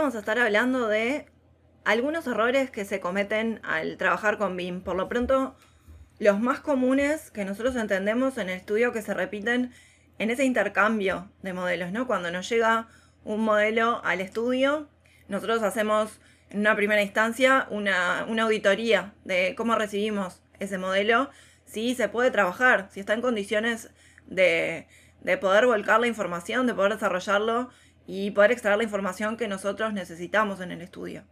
Vamos a estar hablando de algunos errores que se cometen al trabajar con BIM. Por lo pronto, los más comunes que nosotros entendemos en el estudio que se repiten en ese intercambio de modelos, ¿no? Cuando nos llega un modelo al estudio, nosotros hacemos en una primera instancia una, auditoría de cómo recibimos ese modelo, si se puede trabajar, si está en condiciones de, de poder volcar la información, de poder desarrollarlo y poder extraer la información que nosotros necesitamos en el estudio.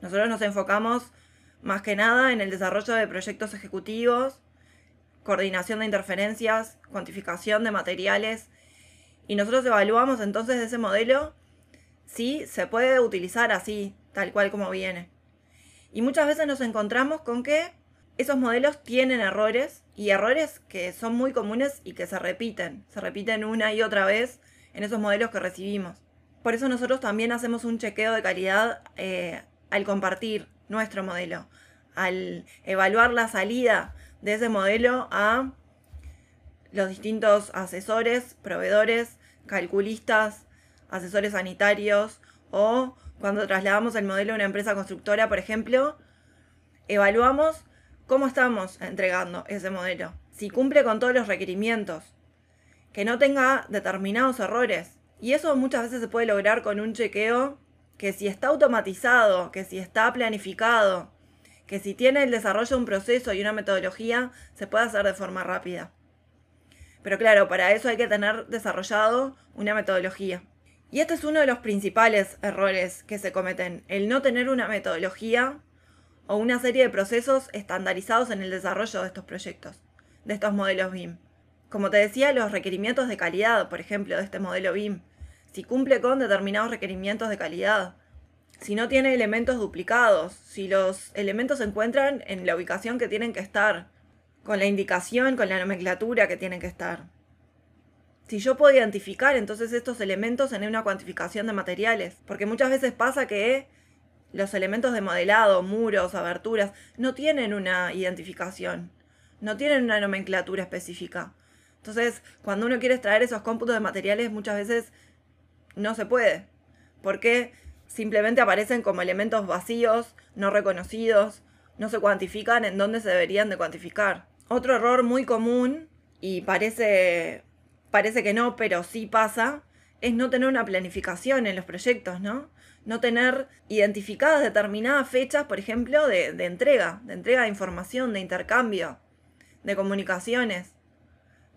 Nosotros nos enfocamos más que nada en el desarrollo de proyectos ejecutivos, coordinación de interferencias, cuantificación de materiales, y nosotros evaluamos entonces ese modelo si se puede utilizar así, tal cual como viene. Y muchas veces nos encontramos con que esos modelos tienen errores y errores que son muy comunes y que se repiten, se repiten una y otra vez en esos modelos que recibimos. Por eso nosotros también hacemos un chequeo de calidad eh, al compartir nuestro modelo, al evaluar la salida de ese modelo a los distintos asesores, proveedores, calculistas, asesores sanitarios o cuando trasladamos el modelo a una empresa constructora, por ejemplo, evaluamos cómo estamos entregando ese modelo, si cumple con todos los requerimientos, que no tenga determinados errores. Y eso muchas veces se puede lograr con un chequeo que si está automatizado, que si está planificado, que si tiene el desarrollo de un proceso y una metodología, se puede hacer de forma rápida. Pero claro, para eso hay que tener desarrollado una metodología. Y este es uno de los principales errores que se cometen, el no tener una metodología o una serie de procesos estandarizados en el desarrollo de estos proyectos, de estos modelos BIM. Como te decía, los requerimientos de calidad, por ejemplo, de este modelo BIM, si cumple con determinados requerimientos de calidad, si no tiene elementos duplicados, si los elementos se encuentran en la ubicación que tienen que estar, con la indicación, con la nomenclatura que tienen que estar. Si yo puedo identificar entonces estos elementos en una cuantificación de materiales, porque muchas veces pasa que los elementos de modelado, muros, aberturas, no tienen una identificación, no tienen una nomenclatura específica. Entonces, cuando uno quiere extraer esos cómputos de materiales, muchas veces no se puede, porque simplemente aparecen como elementos vacíos, no reconocidos, no se cuantifican en dónde se deberían de cuantificar. Otro error muy común, y parece, parece que no, pero sí pasa, es no tener una planificación en los proyectos, ¿no? No tener identificadas determinadas fechas, por ejemplo, de, de entrega, de entrega de información, de intercambio, de comunicaciones,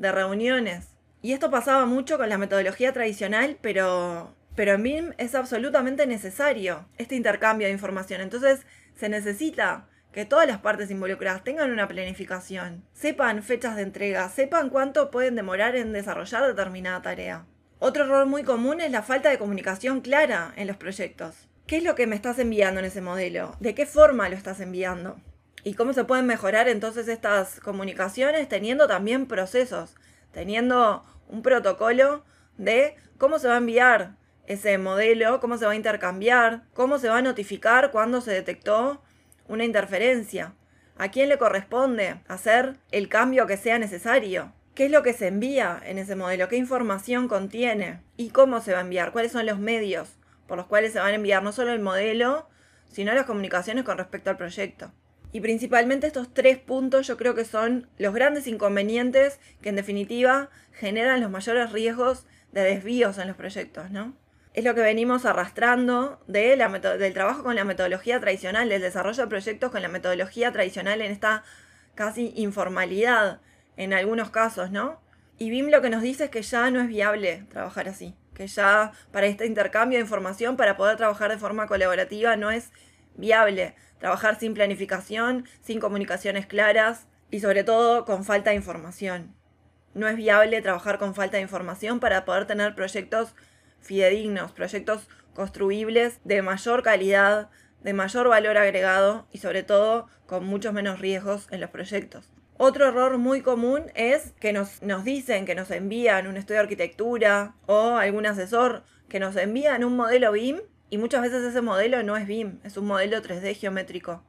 de reuniones. Y esto pasaba mucho con la metodología tradicional, pero, pero en BIM es absolutamente necesario este intercambio de información. Entonces se necesita que todas las partes involucradas tengan una planificación, sepan fechas de entrega, sepan cuánto pueden demorar en desarrollar determinada tarea. Otro error muy común es la falta de comunicación clara en los proyectos. ¿Qué es lo que me estás enviando en ese modelo? ¿De qué forma lo estás enviando? ¿Y cómo se pueden mejorar entonces estas comunicaciones teniendo también procesos? teniendo un protocolo de cómo se va a enviar ese modelo, cómo se va a intercambiar, cómo se va a notificar cuando se detectó una interferencia, a quién le corresponde hacer el cambio que sea necesario, qué es lo que se envía en ese modelo, qué información contiene y cómo se va a enviar, cuáles son los medios por los cuales se van a enviar no solo el modelo, sino las comunicaciones con respecto al proyecto. Y principalmente estos tres puntos yo creo que son los grandes inconvenientes que en definitiva generan los mayores riesgos de desvíos en los proyectos, ¿no? Es lo que venimos arrastrando de la del trabajo con la metodología tradicional, del desarrollo de proyectos con la metodología tradicional en esta casi informalidad en algunos casos, ¿no? Y BIM lo que nos dice es que ya no es viable trabajar así, que ya para este intercambio de información, para poder trabajar de forma colaborativa, no es viable trabajar sin planificación, sin comunicaciones claras y sobre todo con falta de información. no es viable trabajar con falta de información para poder tener proyectos fidedignos, proyectos construibles de mayor calidad, de mayor valor agregado y sobre todo con muchos menos riesgos en los proyectos. Otro error muy común es que nos, nos dicen, que nos envían un estudio de arquitectura o algún asesor que nos envían un modelo BIM y muchas veces ese modelo no es BIM, es un modelo 3D geométrico.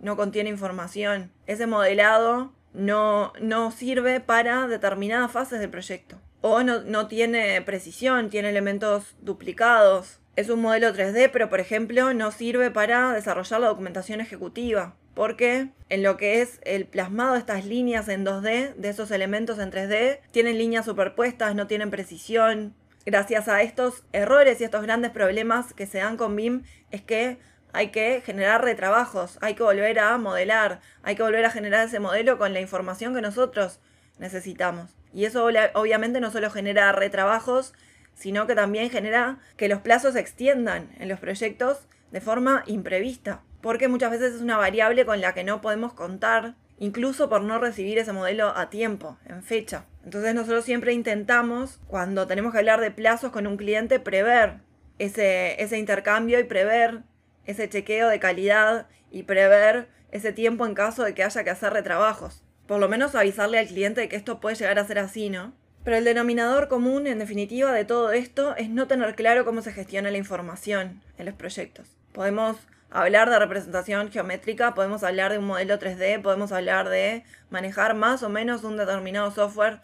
No contiene información. Ese modelado no, no sirve para determinadas fases del proyecto. O no, no tiene precisión, tiene elementos duplicados. Es un modelo 3D, pero por ejemplo no sirve para desarrollar la documentación ejecutiva porque en lo que es el plasmado de estas líneas en 2D, de esos elementos en 3D, tienen líneas superpuestas, no tienen precisión. Gracias a estos errores y estos grandes problemas que se dan con BIM, es que hay que generar retrabajos, hay que volver a modelar, hay que volver a generar ese modelo con la información que nosotros necesitamos. Y eso obviamente no solo genera retrabajos, sino que también genera que los plazos se extiendan en los proyectos de forma imprevista porque muchas veces es una variable con la que no podemos contar, incluso por no recibir ese modelo a tiempo, en fecha. Entonces nosotros siempre intentamos, cuando tenemos que hablar de plazos con un cliente, prever ese, ese intercambio y prever ese chequeo de calidad y prever ese tiempo en caso de que haya que hacer retrabajos. Por lo menos avisarle al cliente de que esto puede llegar a ser así, ¿no? Pero el denominador común, en definitiva, de todo esto es no tener claro cómo se gestiona la información en los proyectos. Podemos hablar de representación geométrica, podemos hablar de un modelo 3D, podemos hablar de manejar más o menos un determinado software,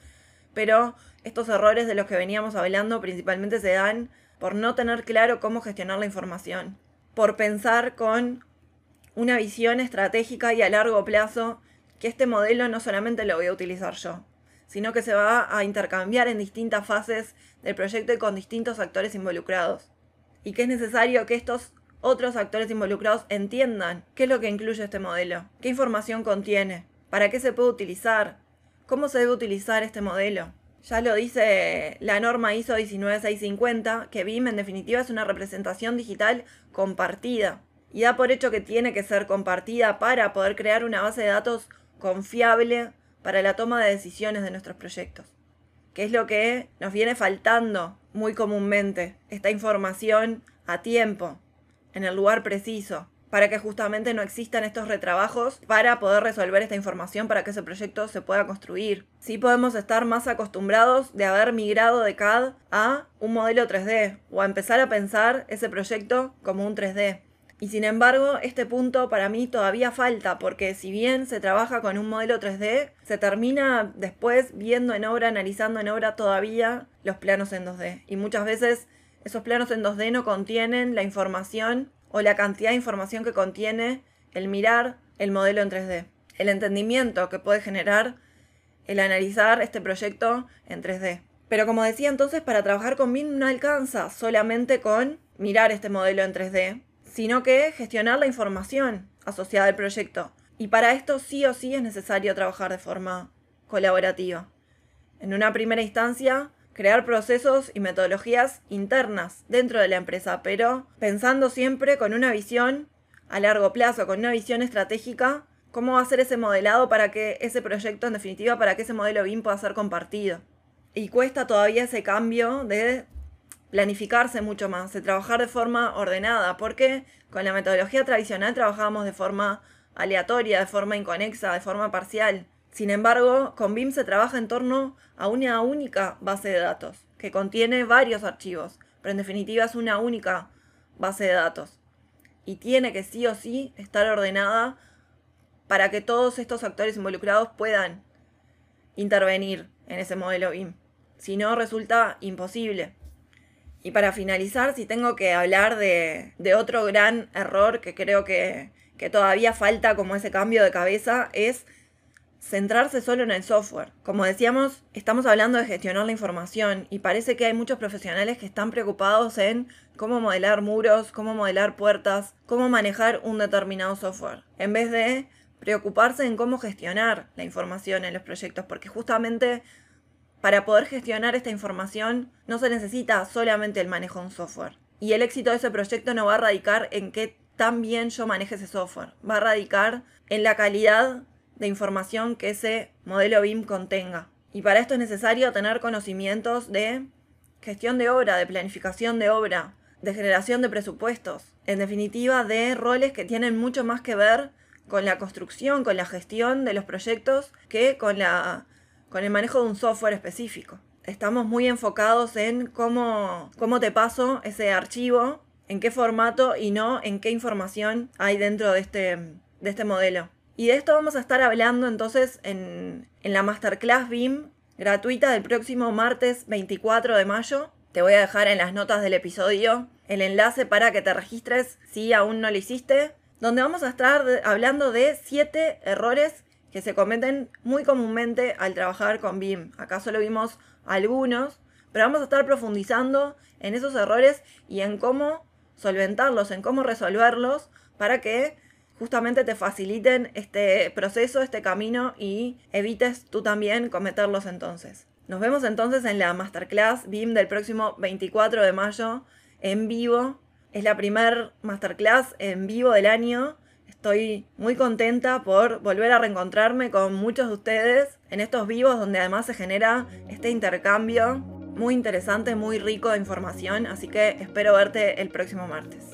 pero estos errores de los que veníamos hablando principalmente se dan por no tener claro cómo gestionar la información, por pensar con una visión estratégica y a largo plazo que este modelo no solamente lo voy a utilizar yo, sino que se va a intercambiar en distintas fases del proyecto y con distintos actores involucrados. Y que es necesario que estos otros actores involucrados entiendan qué es lo que incluye este modelo, qué información contiene, para qué se puede utilizar, cómo se debe utilizar este modelo. Ya lo dice la norma ISO 19650, que BIM en definitiva es una representación digital compartida y da por hecho que tiene que ser compartida para poder crear una base de datos confiable para la toma de decisiones de nuestros proyectos, que es lo que nos viene faltando muy comúnmente, esta información a tiempo, en el lugar preciso, para que justamente no existan estos retrabajos para poder resolver esta información para que ese proyecto se pueda construir. Sí podemos estar más acostumbrados de haber migrado de CAD a un modelo 3D o a empezar a pensar ese proyecto como un 3D. Y sin embargo, este punto para mí todavía falta, porque si bien se trabaja con un modelo 3D, se termina después viendo en obra, analizando en obra todavía los planos en 2D. Y muchas veces esos planos en 2D no contienen la información o la cantidad de información que contiene el mirar el modelo en 3D. El entendimiento que puede generar el analizar este proyecto en 3D. Pero como decía entonces, para trabajar con BIM no alcanza solamente con mirar este modelo en 3D, sino que gestionar la información asociada al proyecto. Y para esto sí o sí es necesario trabajar de forma colaborativa. En una primera instancia, crear procesos y metodologías internas dentro de la empresa, pero pensando siempre con una visión a largo plazo, con una visión estratégica, cómo va a ser ese modelado para que ese proyecto, en definitiva, para que ese modelo BIM pueda ser compartido. Y cuesta todavía ese cambio de planificarse mucho más, de trabajar de forma ordenada, porque con la metodología tradicional trabajábamos de forma aleatoria, de forma inconexa, de forma parcial. Sin embargo, con BIM se trabaja en torno a una única base de datos, que contiene varios archivos, pero en definitiva es una única base de datos. Y tiene que sí o sí estar ordenada para que todos estos actores involucrados puedan intervenir en ese modelo BIM. Si no, resulta imposible. Y para finalizar, si tengo que hablar de, otro gran error que creo que, que todavía falta como ese cambio de cabeza, es centrarse solo en el software. Como decíamos, estamos hablando de gestionar la información y parece que hay muchos profesionales que están preocupados en cómo modelar muros, cómo modelar puertas, cómo manejar un determinado software, en vez de preocuparse en cómo gestionar la información en los proyectos, porque justamente para poder gestionar esta información no se necesita solamente el manejo de un software. Y el éxito de ese proyecto no va a radicar en qué tan bien yo maneje ese software, va a radicar en la calidad de información que ese modelo BIM contenga. Y para esto es necesario tener conocimientos de gestión de obra, de planificación de obra, de generación de presupuestos, en definitiva de roles que tienen mucho más que ver con la construcción, con la gestión de los proyectos que con, la, con el manejo de un software específico. Estamos muy enfocados en cómo, cómo te paso ese archivo, en qué formato y no en qué información hay dentro de este, de este modelo. Y de esto vamos a estar hablando entonces en, en la masterclass BIM gratuita del próximo martes 24 de mayo. Te voy a dejar en las notas del episodio el enlace para que te registres si aún no lo hiciste, donde vamos a estar hablando de 7 errores que se cometen muy comúnmente al trabajar con BIM. Acá solo vimos algunos, pero vamos a estar profundizando en esos errores y en cómo solventarlos, en cómo resolverlos para que justamente te faciliten este proceso, este camino y evites tú también cometerlos entonces. Nos vemos entonces en la masterclass BIM del próximo 24 de mayo en vivo. Es la primer masterclass en vivo del año. Estoy muy contenta por volver a reencontrarme con muchos de ustedes en estos vivos donde además se genera este intercambio muy interesante, muy rico de información. Así que espero verte el próximo martes.